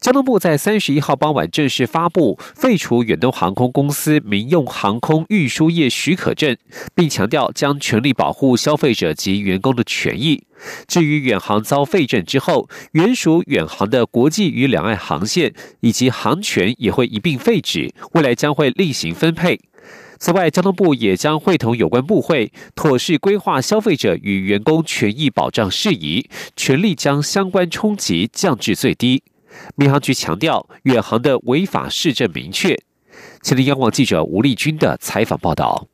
交通部在三十一号傍晚正式发布废除远东航空公司民用航空运输业许可证，并强调将全力保护消费者及员工的权益。至于远航遭废证之后，原属远航的国际与两岸航线以及航权也会一并废止，未来将会另行分配。此外，交通部也将会同有关部会，妥善规划消费者与员工权益保障事宜，全力将相关冲击降至最低。民航局强调，远航的违法事证明确。前天央广记者吴丽君的采访报道。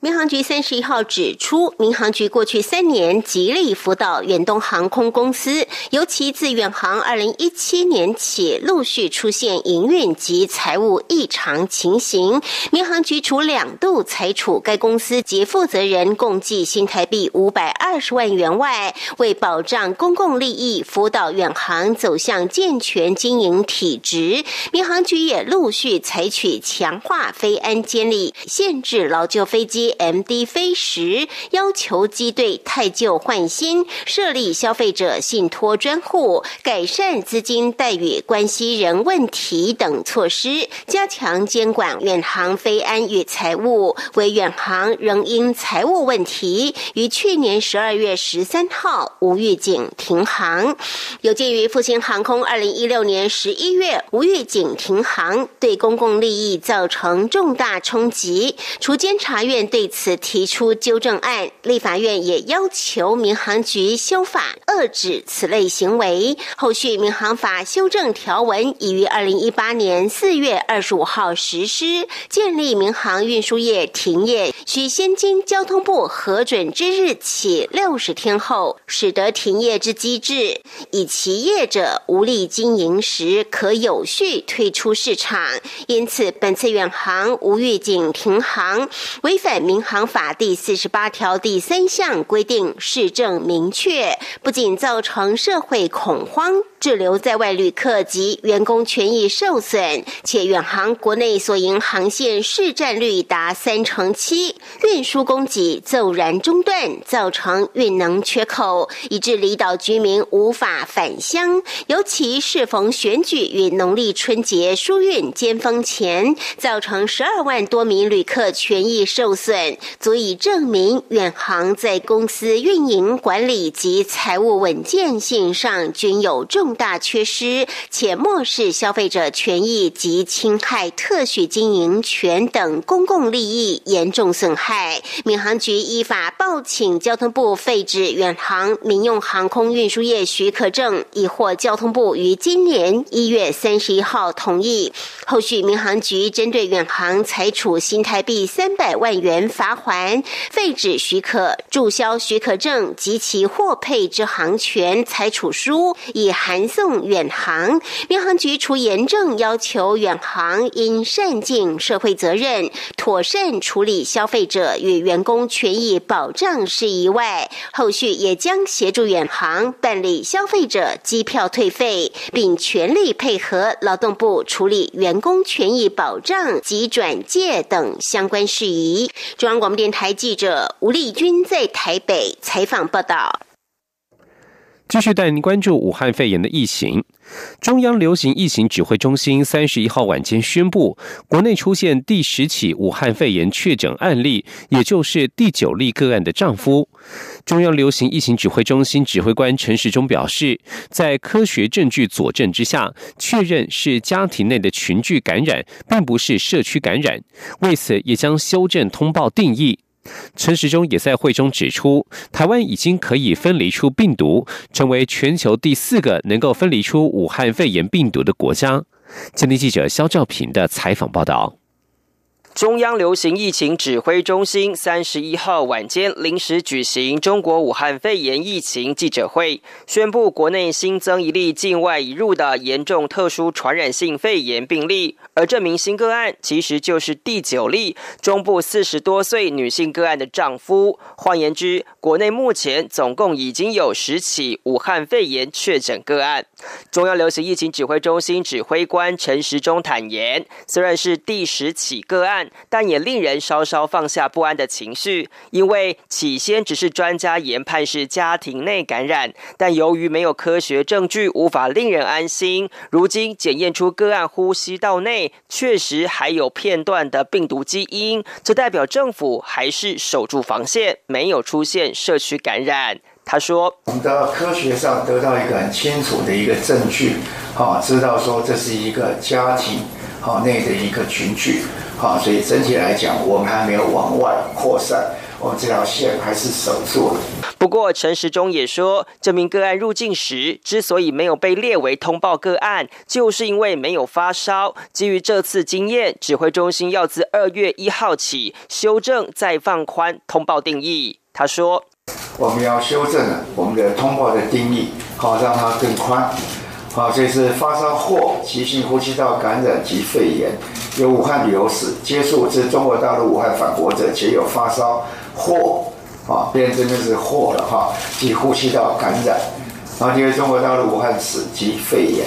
民航局三十一号指出，民航局过去三年极力辅导远东航空公司，尤其自远航二零一七年起，陆续出现营运及财务异常情形。民航局除两度裁处该公司及负责人共计新台币五百二十万元外，为保障公共利益，辅导远航走向健全经营体制，民航局也陆续采取强化飞安监理，限制老旧飞机。A M D 飞时要求机队太旧换新，设立消费者信托专户，改善资金待遇关系人问题等措施，加强监管远航飞安与财务。为远航仍因财务问题，于去年十二月十三号无预警停航。有鉴于复兴航空二零一六年十一月无预警停航，对公共利益造成重大冲击，除监察院对。对此提出纠正案，立法院也要求民航局修法遏制此类行为。后续民航法修正条文已于二零一八年四月二十五号实施，建立民航运输业停业需先经交通部核准之日起六十天后，使得停业之机制，以其业者无力经营时可有序退出市场。因此，本次远航无预警停航，违反民。航法第四十八条第三项规定，市政明确，不仅造成社会恐慌。滞留在外旅客及员工权益受损，且远航国内所营航线市占率达三成七，运输供给骤然中断，造成运能缺口，以致离岛居民无法返乡。尤其适逢选举与农历春节疏运尖峰前，造成十二万多名旅客权益受损，足以证明远航在公司运营管理及财务稳健性上均有重。大缺失，且漠视消费者权益及侵害特许经营权等公共利益，严重损害。民航局依法报请交通部废止远航民用航空运输业许可证，已获交通部于今年一月三十一号同意。后续民航局针对远航裁处新台币三百万元罚还，废止许可、注销许可证及其获配之航权裁处书，已函。送远航，民航局除严正要求远航应善尽社会责任，妥善处理消费者与员工权益保障事宜外，后续也将协助远航办理消费者机票退费，并全力配合劳动部处理员工权益保障及转介等相关事宜。中央广播电台记者吴丽君在台北采访报道。继续带您关注武汉肺炎的疫情。中央流行疫情指挥中心三十一号晚间宣布，国内出现第十起武汉肺炎确诊案例，也就是第九例个案的丈夫。中央流行疫情指挥中心指挥官陈时中表示，在科学证据佐证之下，确认是家庭内的群聚感染，并不是社区感染。为此，也将修正通报定义。陈时中也在会中指出，台湾已经可以分离出病毒，成为全球第四个能够分离出武汉肺炎病毒的国家。今天记者肖兆平的采访报道。中央流行疫情指挥中心三十一号晚间临时举行中国武汉肺炎疫情记者会，宣布国内新增一例境外移入的严重特殊传染性肺炎病例，而这名新个案其实就是第九例中部四十多岁女性个案的丈夫。换言之，国内目前总共已经有十起武汉肺炎确诊个案。中央流行疫情指挥中心指挥官陈时中坦言，虽然是第十起个案。但也令人稍稍放下不安的情绪，因为起先只是专家研判是家庭内感染，但由于没有科学证据，无法令人安心。如今检验出个案呼吸道内确实还有片段的病毒基因，这代表政府还是守住防线，没有出现社区感染。他说：“我们的科学上得到一个很清楚的一个证据，啊，知道说这是一个家庭啊内的一个群聚。”好，所以整体来讲，我们还没有往外扩散，我们这条线还是守住了。不过，陈时中也说，这名个案入境时之所以没有被列为通报个案，就是因为没有发烧。基于这次经验，指挥中心要自二月一号起修正再放宽通报定义。他说：“我们要修正我们的通报的定义，好让它更宽。好，这是发烧或急性呼吸道感染及肺炎。”有武汉旅游史，接触自中国大陆武汉返国者，且有发烧或啊，变真的是或了哈，及呼吸道感染，然后因为中国大陆武汉史及肺炎，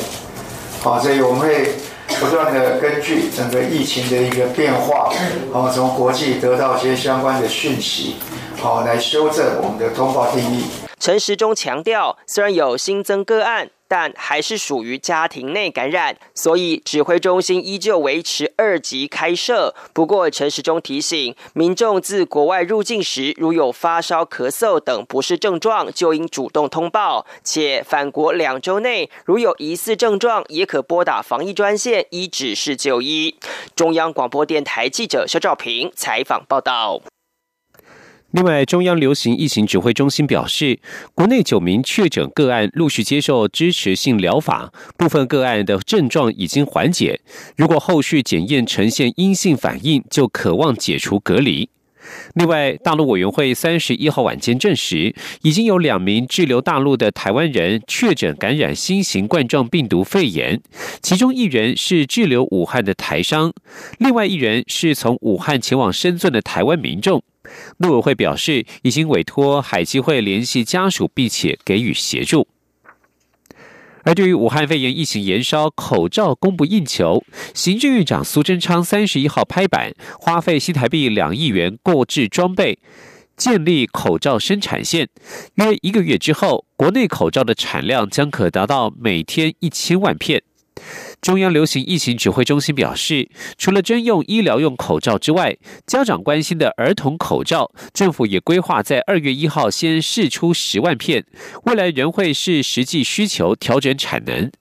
好，所以我们会不断的根据整个疫情的一个变化，好，从国际得到一些相关的讯息，好，来修正我们的通报定义。陈时中强调，虽然有新增个案。但还是属于家庭内感染，所以指挥中心依旧维持二级开设。不过陈时中提醒民众，自国外入境时，如有发烧、咳嗽等不适症状，就应主动通报。且返国两周内，如有疑似症状，也可拨打防疫专线，依指示就医。中央广播电台记者肖兆平采访报道。另外，中央流行疫情指挥中心表示，国内九名确诊个案陆续接受支持性疗法，部分个案的症状已经缓解。如果后续检验呈现阴性反应，就渴望解除隔离。另外，大陆委员会三十一号晚间证实，已经有两名滞留大陆的台湾人确诊感染新型冠状病毒肺炎，其中一人是滞留武汉的台商，另外一人是从武汉前往深圳的台湾民众。陆委会表示，已经委托海基会联系家属，并且给予协助。而对于武汉肺炎疫情延烧，口罩供不应求，行政院长苏贞昌三十一号拍板，花费新台币两亿元购置装备，建立口罩生产线。约一个月之后，国内口罩的产量将可达到每天一千万片。中央流行疫情指挥中心表示，除了征用医疗用口罩之外，家长关心的儿童口罩，政府也规划在二月一号先试出十万片，未来仍会视实际需求调整产能。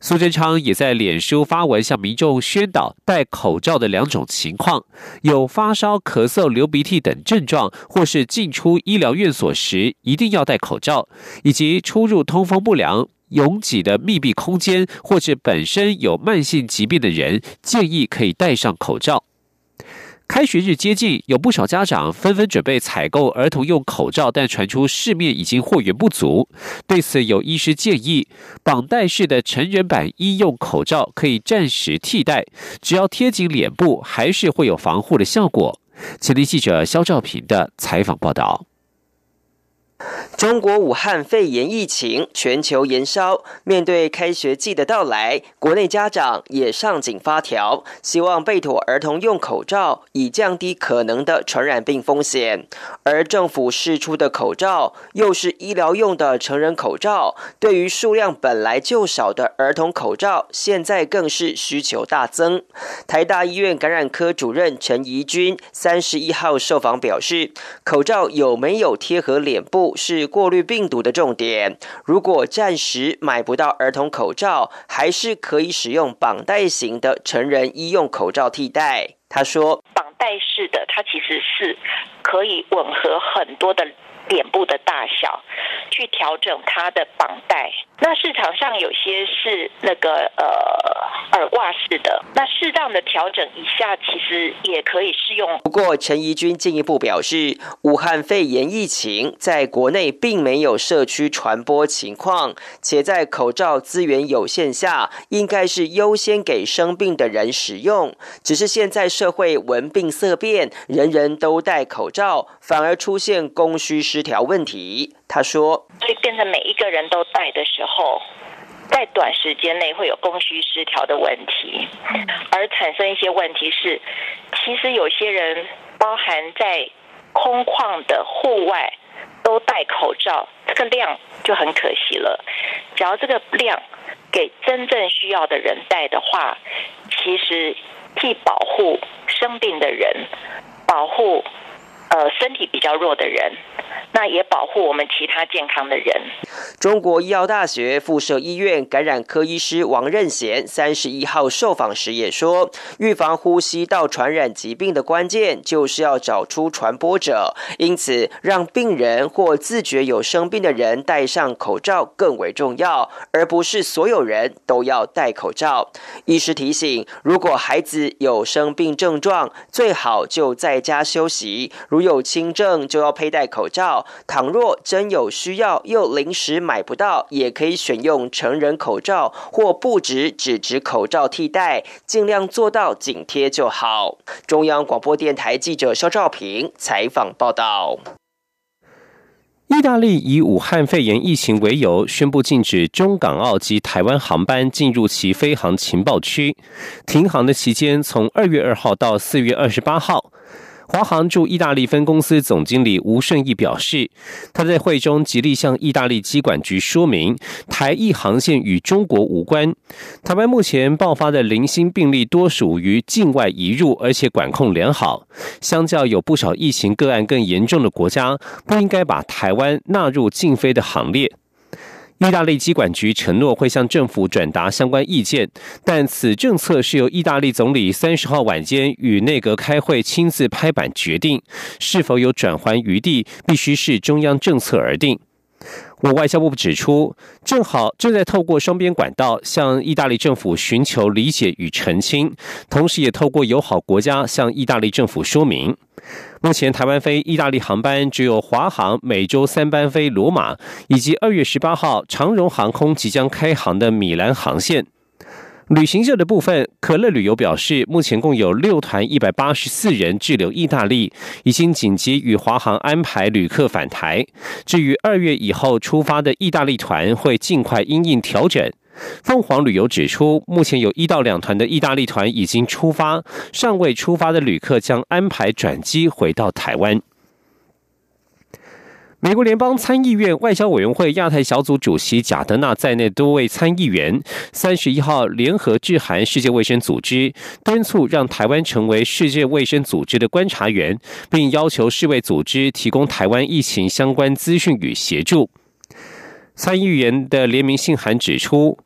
苏贞昌也在脸书发文向民众宣导戴口罩的两种情况：有发烧、咳嗽、流鼻涕等症状，或是进出医疗院所时一定要戴口罩，以及出入通风不良。拥挤的密闭空间，或是本身有慢性疾病的人，建议可以戴上口罩。开学日接近，有不少家长纷纷准备采购儿童用口罩，但传出市面已经货源不足。对此，有医师建议，绑带式的成人版医用口罩可以暂时替代，只要贴紧脸部，还是会有防护的效果。前天记者肖兆平的采访报道。中国武汉肺炎疫情全球延烧，面对开学季的到来，国内家长也上紧发条，希望备妥儿童用口罩，以降低可能的传染病风险。而政府释出的口罩又是医疗用的成人口罩，对于数量本来就少的儿童口罩，现在更是需求大增。台大医院感染科主任陈怡君三十一号受访表示，口罩有没有贴合脸部？是过滤病毒的重点。如果暂时买不到儿童口罩，还是可以使用绑带型的成人医用口罩替代。他说，绑带式的它其实是可以吻合很多的脸部的大小，去调整它的绑带。那市场上有些是那个呃耳挂式的，那适当的调整一下，其实也可以适用。不过陈怡君进一步表示，武汉肺炎疫情在国内并没有社区传播情况，且在口罩资源有限下，应该是优先给生病的人使用。只是现在社会闻病色变，人人都戴口罩，反而出现供需失调问题。他说：“所以变成每一个人都戴的时候，在短时间内会有供需失调的问题，而产生一些问题是，其实有些人包含在空旷的户外都戴口罩，这个量就很可惜了。只要这个量给真正需要的人戴的话，其实既保护生病的人，保护呃身体比较弱的人。”那也保护我们其他健康的人。中国医药大学附设医院感染科医师王任贤三十一号受访时也说，预防呼吸道传染疾病的关键就是要找出传播者，因此让病人或自觉有生病的人戴上口罩更为重要，而不是所有人都要戴口罩。医师提醒，如果孩子有生病症状，最好就在家休息；如有轻症，就要佩戴口罩。倘若真有需要又临时买不到，也可以选用成人口罩或不止纸质口罩替代，尽量做到紧贴就好。中央广播电台记者肖兆平采访报道。意大利以武汉肺炎疫情为由，宣布禁止中港澳及台湾航班进入其飞航情报区，停航的期间从二月二号到四月二十八号。华航驻意大利分公司总经理吴顺义表示，他在会中极力向意大利机管局说明，台意航线与中国无关。台湾目前爆发的零星病例多属于境外移入，而且管控良好，相较有不少疫情个案更严重的国家，不应该把台湾纳入禁飞的行列。意大利机管局承诺会向政府转达相关意见，但此政策是由意大利总理三十号晚间与内阁开会亲自拍板决定，是否有转圜余地，必须是中央政策而定。我外交部指出，正好正在透过双边管道向意大利政府寻求理解与澄清，同时也透过友好国家向意大利政府说明。目前台湾飞意大利航班只有华航每周三班飞罗马，以及二月十八号长荣航空即将开航的米兰航线。旅行社的部分，可乐旅游表示，目前共有六团一百八十四人滞留意大利，已经紧急与华航安排旅客返台。至于二月以后出发的意大利团，会尽快因应调整。凤凰旅游指出，目前有一到两团的意大利团已经出发，尚未出发的旅客将安排转机回到台湾。美国联邦参议院外交委员会亚太小组主席贾德纳在内多位参议员三十一号联合致函世界卫生组织，敦促让台湾成为世界卫生组织的观察员，并要求世卫组织提供台湾疫情相关资讯与协助。参议员的联名信函指出。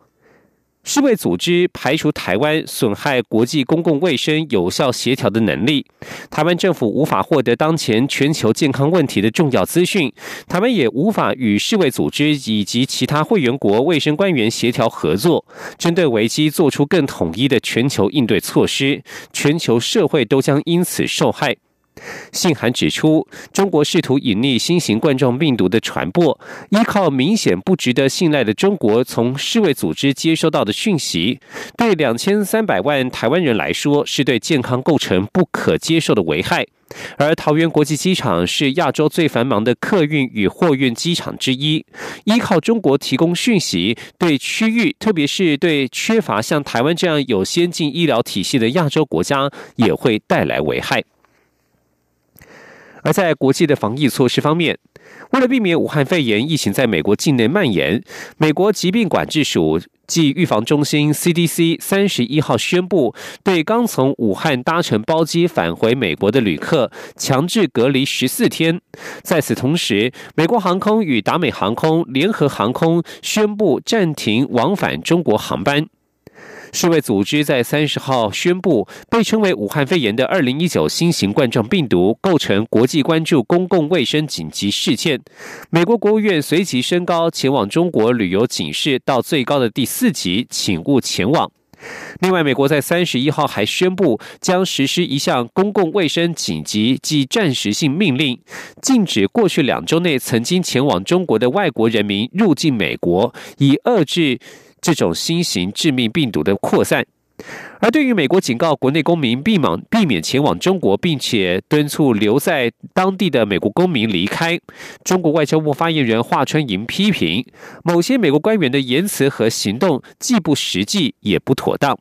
世卫组织排除台湾损害国际公共卫生有效协调的能力，台湾政府无法获得当前全球健康问题的重要资讯，台湾也无法与世卫组织以及其他会员国卫生官员协调合作，针对危机做出更统一的全球应对措施，全球社会都将因此受害。信函指出，中国试图隐匿新型冠状病毒的传播，依靠明显不值得信赖的中国从世卫组织接收到的讯息，对两千三百万台湾人来说，是对健康构成不可接受的危害。而桃园国际机场是亚洲最繁忙的客运与货运机场之一，依靠中国提供讯息，对区域，特别是对缺乏像台湾这样有先进医疗体系的亚洲国家，也会带来危害。而在国际的防疫措施方面，为了避免武汉肺炎疫情在美国境内蔓延，美国疾病管制署暨预防中心 （CDC） 三十一号宣布，对刚从武汉搭乘包机返回美国的旅客强制隔离十四天。在此同时，美国航空与达美航空联合航空宣布暂停往返中国航班。世卫组织在三十号宣布，被称为武汉肺炎的二零一九新型冠状病毒构成国际关注公共卫生紧急事件。美国国务院随即升高前往中国旅游警示到最高的第四级，请勿前往。另外，美国在三十一号还宣布将实施一项公共卫生紧急及暂时性命令，禁止过去两周内曾经前往中国的外国人民入境美国，以遏制这种新型致命病毒的扩散。而对于美国警告国内公民避免避免前往中国，并且敦促留在当地的美国公民离开，中国外交部发言人华春莹批评某些美国官员的言辞和行动既不实际也不妥当。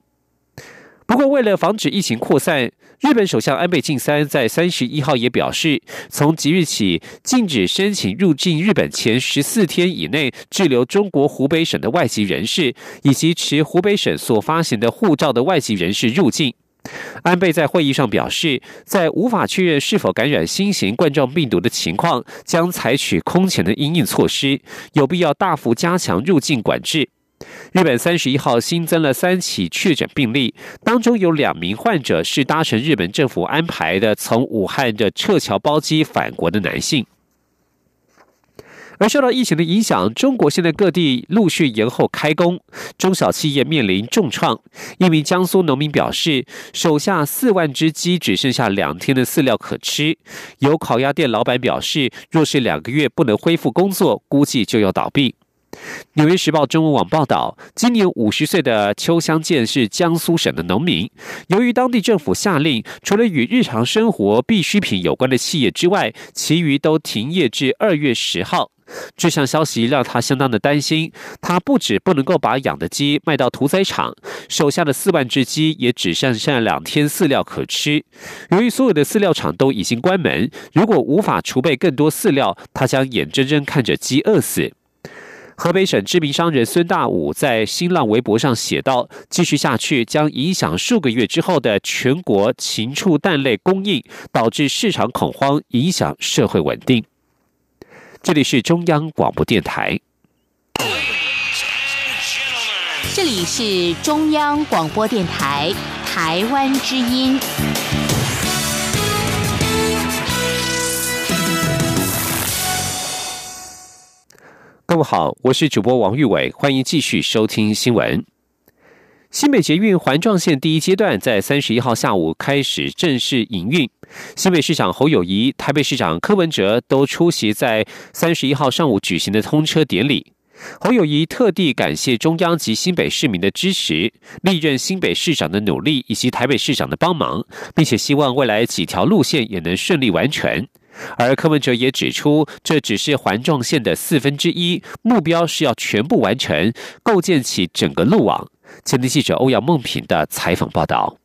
不过，为了防止疫情扩散，日本首相安倍晋三在三十一号也表示，从即日起禁止申请入境日本前十四天以内滞留中国湖北省的外籍人士，以及持湖北省所发行的护照的外籍人士入境。安倍在会议上表示，在无法确认是否感染新型冠状病毒的情况，将采取空前的应应措施，有必要大幅加强入境管制。日本三十一号新增了三起确诊病例，当中有两名患者是搭乘日本政府安排的从武汉的撤侨包机返国的男性。而受到疫情的影响，中国现在各地陆续延后开工，中小企业面临重创。一名江苏农民表示，手下四万只鸡只剩下两天的饲料可吃。有烤鸭店老板表示，若是两个月不能恢复工作，估计就要倒闭。纽约时报中文网报道，今年五十岁的邱香建是江苏省的农民。由于当地政府下令，除了与日常生活必需品有关的企业之外，其余都停业至二月十号。这项消息让他相当的担心。他不止不能够把养的鸡卖到屠宰场，手下的四万只鸡也只剩下两天饲料可吃。由于所有的饲料厂都已经关门，如果无法储备更多饲料，他将眼睁睁看着鸡饿死。河北省知名商人孙大武在新浪微博上写道：“继续下去将影响数个月之后的全国禽畜蛋类供应，导致市场恐慌，影响社会稳定。”这里是中央广播电台。这里是中央广播电台台湾之音。各位好，我是主播王玉伟，欢迎继续收听新闻。新北捷运环状线第一阶段在三十一号下午开始正式营运，新北市长侯友谊、台北市长柯文哲都出席在三十一号上午举行的通车典礼。侯友谊特地感谢中央及新北市民的支持，历任新北市长的努力以及台北市长的帮忙，并且希望未来几条路线也能顺利完成。而柯文哲也指出，这只是环状线的四分之一，目标是要全部完成，构建起整个路网。前天记者欧阳梦平的采访报道。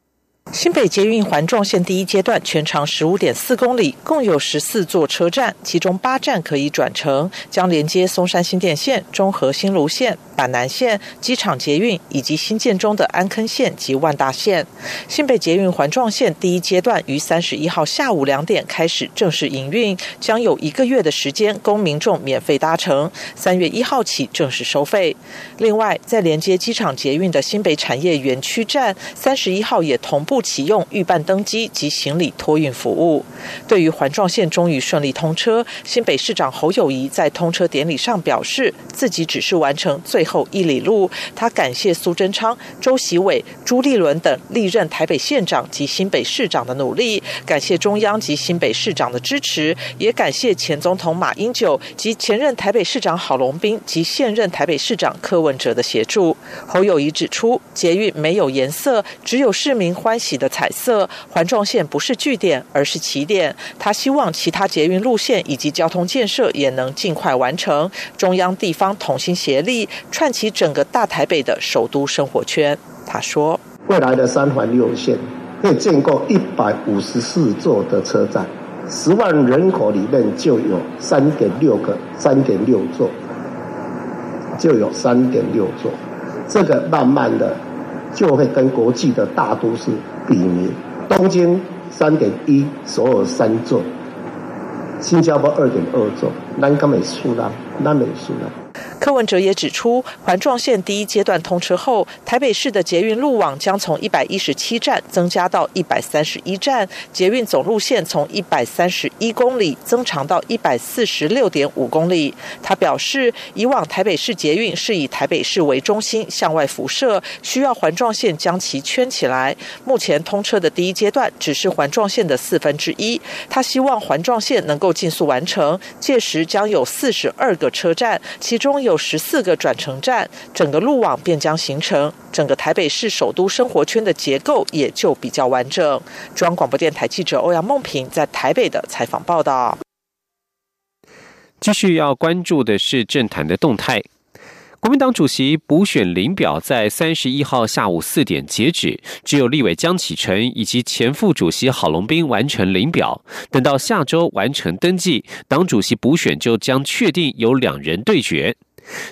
新北捷运环状线第一阶段全长十五点四公里，共有十四座车站，其中八站可以转乘，将连接松山新店线、中和新芦线、板南线、机场捷运以及新建中的安坑线及万大线。新北捷运环状线第一阶段于三十一号下午两点开始正式营运，将有一个月的时间供民众免费搭乘，三月一号起正式收费。另外，在连接机场捷运的新北产业园区站，三十一号也同步。不启用预办登机及行李托运服务。对于环状线终于顺利通车，新北市长侯友谊在通车典礼上表示，自己只是完成最后一里路。他感谢苏贞昌、周习伟、朱立伦等历任台北县长及新北市长的努力，感谢中央及新北市长的支持，也感谢前总统马英九及前任台北市长郝龙斌及现任台北市长柯文哲的协助。侯友谊指出，捷运没有颜色，只有市民欢。起的彩色环状线不是据点，而是起点。他希望其他捷运路线以及交通建设也能尽快完成，中央地方同心协力，串起整个大台北的首都生活圈。他说：“未来的三环六线会建构一百五十四座的车站，十万人口里面就有三点六个，三点六座，就有三点六座。这个慢慢的。”就会跟国际的大都市比邻，东京三点一，首尔三座，新加坡二点二座，南港美苏拉，南美苏拉。柯文哲也指出，环状线第一阶段通车后，台北市的捷运路网将从一百一十七站增加到一百三十一站，捷运总路线从一百三十一公里增长到一百四十六点五公里。他表示，以往台北市捷运是以台北市为中心向外辐射，需要环状线将其圈起来。目前通车的第一阶段只是环状线的四分之一，他希望环状线能够尽速完成，届时将有四十二个车站，其中有有十四个转乘站，整个路网便将形成，整个台北市首都生活圈的结构也就比较完整。中央广播电台记者欧阳梦平在台北的采访报道。继续要关注的是政坛的动态。国民党主席补选领表在三十一号下午四点截止，只有立委江启臣以及前副主席郝龙斌完成领表。等到下周完成登记，党主席补选就将确定由两人对决。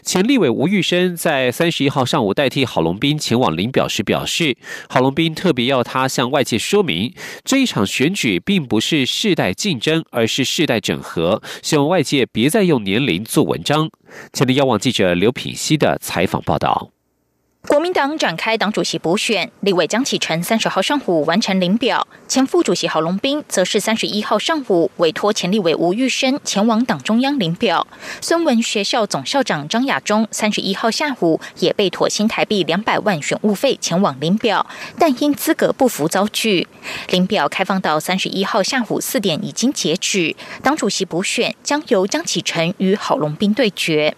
前立委吴玉生在三十一号上午代替郝龙斌前往领表时表示，郝龙斌特别要他向外界说明，这一场选举并不是世代竞争，而是世代整合，希望外界别再用年龄做文章。前的，央网记者刘品希的采访报道。国民党展开党主席补选，立委江启臣三十号上午完成领表，前副主席郝龙斌则是三十一号上午委托前立委吴玉生前往党中央领表。孙文学校总校长张亚中三十一号下午也被妥新台币两百万选务费前往领表，但因资格不符遭拒。领表开放到三十一号下午四点已经截止，党主席补选将由江启臣与郝龙斌对决。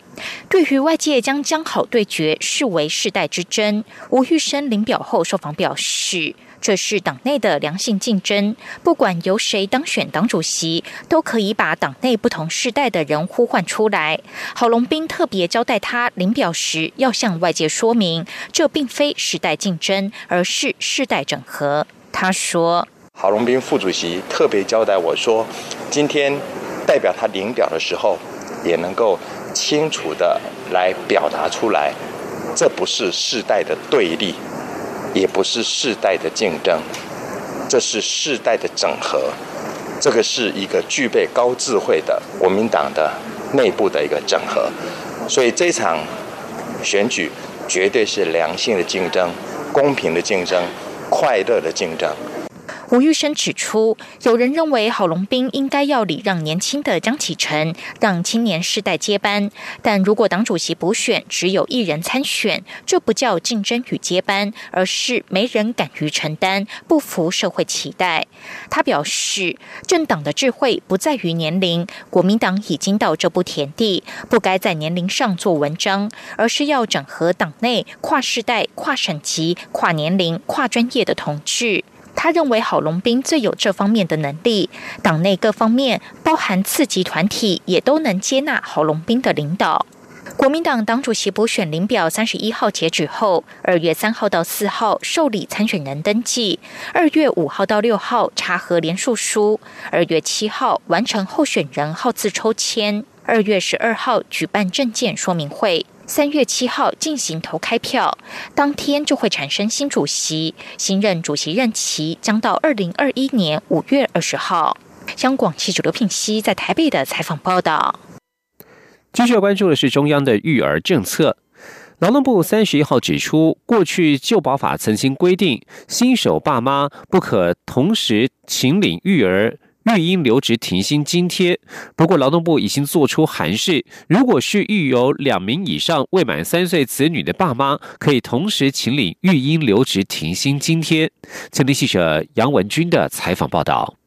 对于外界将江好对决视为世代之争，吴玉生领表后受访表示，这是党内的良性竞争，不管由谁当选党主席，都可以把党内不同世代的人呼唤出来。郝龙斌特别交代他领表时要向外界说明，这并非世代竞争，而是世代整合。他说：“郝龙斌副主席特别交代我说，今天代表他领表的时候，也能够。”清楚的来表达出来，这不是世代的对立，也不是世代的竞争，这是世代的整合。这个是一个具备高智慧的国民党的内部的一个整合。所以这场选举绝对是良性的竞争、公平的竞争、快乐的竞争。吴玉生指出，有人认为郝龙斌应该要礼让年轻的江启臣，让青年世代接班。但如果党主席补选只有一人参选，这不叫竞争与接班，而是没人敢于承担，不服社会期待。他表示，政党的智慧不在于年龄，国民党已经到这步田地，不该在年龄上做文章，而是要整合党内跨世代、跨省级、跨年龄、跨专业的同志。他认为郝龙斌最有这方面的能力，党内各方面，包含次级团体，也都能接纳郝龙斌的领导。国民党党主席补选领表三十一号截止后，二月三号到四号受理参选人登记，二月五号到六号查核联署书，二月七号完成候选人号字抽签，二月十二号举办证件说明会。三月七号进行投开票，当天就会产生新主席，新任主席任期将到二零二一年五月二十号。香港记者刘品熙在台北的采访报道。继续要关注的是中央的育儿政策。劳动部三十一号指出，过去旧保法曾经规定，新手爸妈不可同时请领育儿。育婴留职停薪津贴，不过劳动部已经做出函示，如果是育有两名以上未满三岁子女的爸妈，可以同时请领育婴留职停薪津贴。前天记者杨文军的采访报道。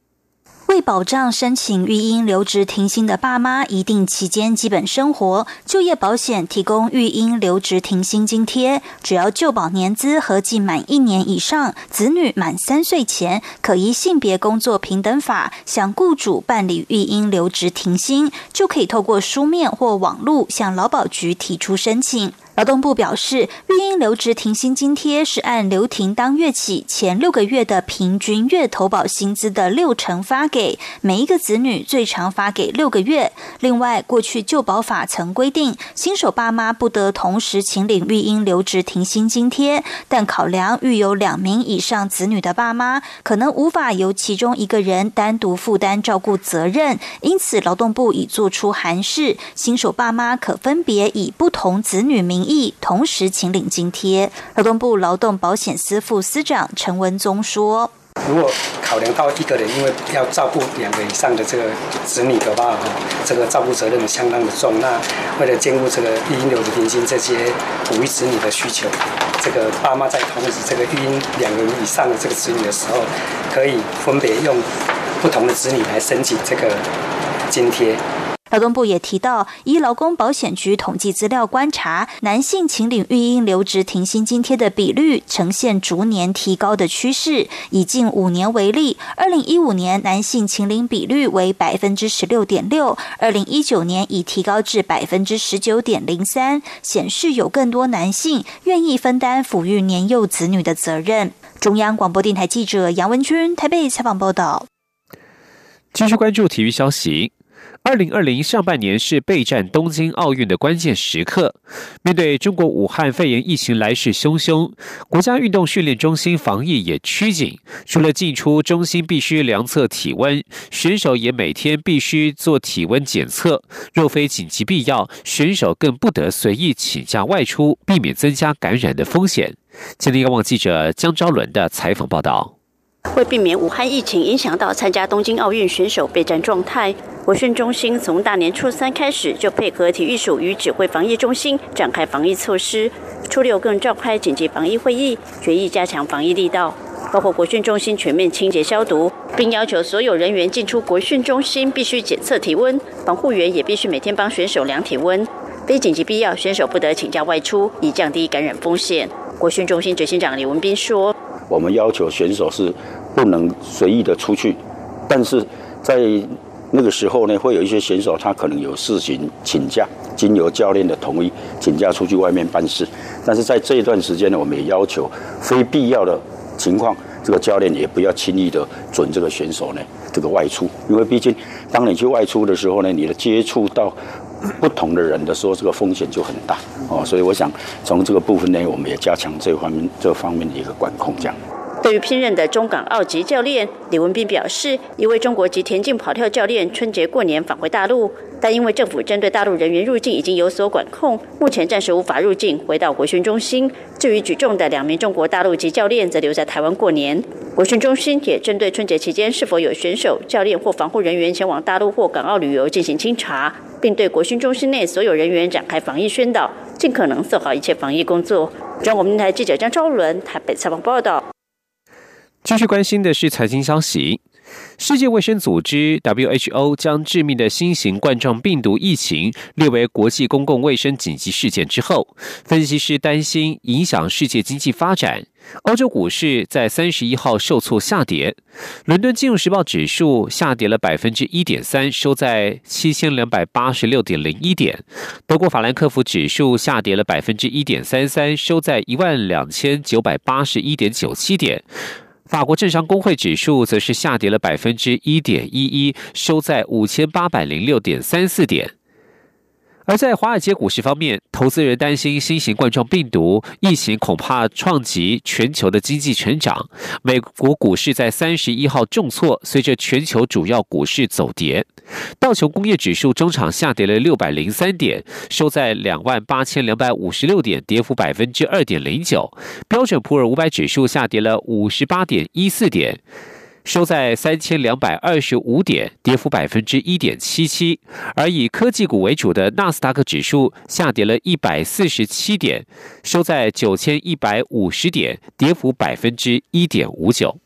为保障申请育婴留职停薪的爸妈一定期间基本生活，就业保险提供育婴留职停薪津贴。只要就保年资合计满一年以上，子女满三岁前，可依性别工作平等法向雇主办理育婴留职停薪，就可以透过书面或网络向劳保局提出申请。劳动部表示，育婴留职停薪津贴是按留停当月起前六个月的平均月投保薪资的六成发给每一个子女，最长发给六个月。另外，过去旧保法曾规定，新手爸妈不得同时请领育婴留职停薪津贴，但考量育有两名以上子女的爸妈可能无法由其中一个人单独负担照顾责任，因此劳动部已做出函释，新手爸妈可分别以不同子女名。意同时请领津贴，劳动部劳动保险司副司长陈文宗说：“如果考量到一个人因为要照顾两个以上的这个子女的话，哈，这个照顾责任相当的重。那为了兼顾这个育婴留职停薪这些哺育子女的需求，这个爸妈在同时这个育婴两个以上的这个子女的时候，可以分别用不同的子女来申请这个津贴。”劳动部也提到，依劳工保险局统计资料观察，男性请领育婴留职停薪津贴的比率呈现逐年提高的趋势。以近五年为例，二零一五年男性请领比率为百分之十六点六，二零一九年已提高至百分之十九点零三，显示有更多男性愿意分担抚育年幼子女的责任。中央广播电台记者杨文君台北采访报道。继续关注体育消息。二零二零上半年是备战东京奥运的关键时刻。面对中国武汉肺炎疫情来势汹汹，国家运动训练中心防疫也趋紧。除了进出中心必须量测体温，选手也每天必须做体温检测。若非紧急必要，选手更不得随意请假外出，避免增加感染的风险。今天，央网记者江昭伦的采访报道。为避免武汉疫情影响到参加东京奥运选手备战状态，国训中心从大年初三开始就配合体育署与指挥防疫中心展开防疫措施。初六更召开紧急防疫会议，决议加强防疫力道，包括国训中心全面清洁消毒，并要求所有人员进出国训中心必须检测体温，防护员也必须每天帮选手量体温。非紧急必要，选手不得请假外出，以降低感染风险。国训中心执行长李文斌说。我们要求选手是不能随意的出去，但是在那个时候呢，会有一些选手他可能有事情请假，经由教练的同意请假出去外面办事。但是在这一段时间呢，我们也要求非必要的情况，这个教练也不要轻易的准这个选手呢这个外出，因为毕竟当你去外出的时候呢，你的接触到不同的人的时候，这个风险就很大哦。所以我想从这个部分呢，我们也加强这方面这方面的一个管控，这样。对于聘任的中港澳籍教练李文斌表示，一位中国籍田径跑跳教练春节过年返回大陆，但因为政府针对大陆人员入境已经有所管控，目前暂时无法入境，回到国训中心。至于举重的两名中国大陆籍教练，则留在台湾过年。国训中心也针对春节期间是否有选手、教练或防护人员前往大陆或港澳旅游进行清查，并对国训中心内所有人员展开防疫宣导，尽可能做好一切防疫工作。中国电台记者张昭伦台北采访报道。继续关心的是财经消息。世界卫生组织 （WHO） 将致命的新型冠状病毒疫情列为国际公共卫生紧急事件之后，分析师担心影响世界经济发展。欧洲股市在三十一号受挫下跌，伦敦金融时报指数下跌了百分之一点三，收在七千两百八十六点零一点；德国法兰克福指数下跌了百分之一点三三，收在一万两千九百八十一点九七点。法国政商工会指数则是下跌了百分之一点一一，收在五千八百零六点三四点。而在华尔街股市方面，投资人担心新型冠状病毒疫情恐怕创及全球的经济成长。美国股市在三十一号重挫，随着全球主要股市走跌。道琼工业指数中场下跌了六百零三点，收在两万八千两百五十六点，跌幅百分之二点零九。标准普尔五百指数下跌了五十八点一四点。收在三千两百二十五点，跌幅百分之一点七七。而以科技股为主的纳斯达克指数下跌了一百四十七点，收在九千一百五十点，跌幅百分之一点五九。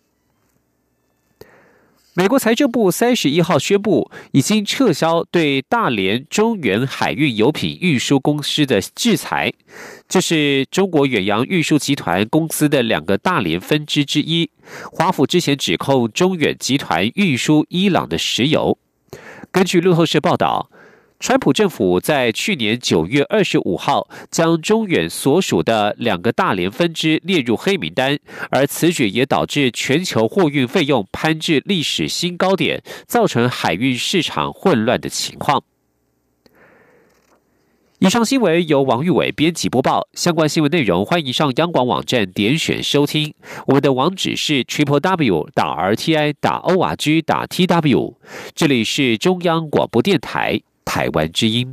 美国财政部三十一号宣布，已经撤销对大连中远海运油品运输公司的制裁。这是中国远洋运输集团公司的两个大连分支之一。华府之前指控中远集团运输伊朗的石油。根据路透社报道，川普政府在去年九月二十五号将中远所属的两个大连分支列入黑名单，而此举也导致全球货运费用攀至历史新高点，造成海运市场混乱的情况。以上新闻由王玉伟编辑播报，相关新闻内容欢迎上央广网站点选收听。我们的网址是 triple w 打 r t i 打 o r g 打 t w，这里是中央广播电台。台湾之音。